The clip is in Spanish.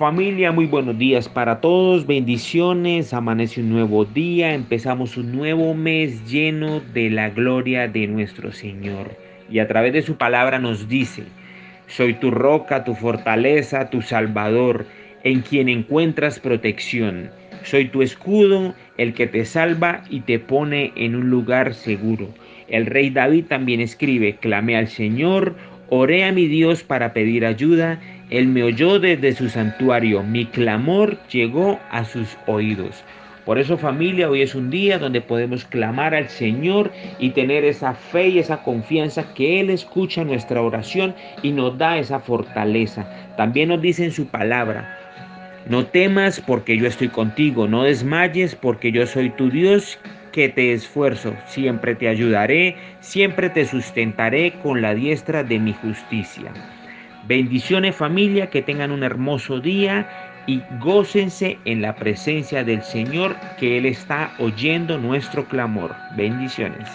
Familia, muy buenos días para todos, bendiciones, amanece un nuevo día, empezamos un nuevo mes lleno de la gloria de nuestro Señor. Y a través de su palabra nos dice, soy tu roca, tu fortaleza, tu salvador, en quien encuentras protección. Soy tu escudo, el que te salva y te pone en un lugar seguro. El rey David también escribe, clamé al Señor, oré a mi Dios para pedir ayuda él me oyó desde su santuario, mi clamor llegó a sus oídos. Por eso familia, hoy es un día donde podemos clamar al Señor y tener esa fe y esa confianza que Él escucha nuestra oración y nos da esa fortaleza. También nos dice en su palabra, no temas porque yo estoy contigo, no desmayes porque yo soy tu Dios que te esfuerzo, siempre te ayudaré, siempre te sustentaré con la diestra de mi justicia. Bendiciones familia, que tengan un hermoso día y gócense en la presencia del Señor, que Él está oyendo nuestro clamor. Bendiciones.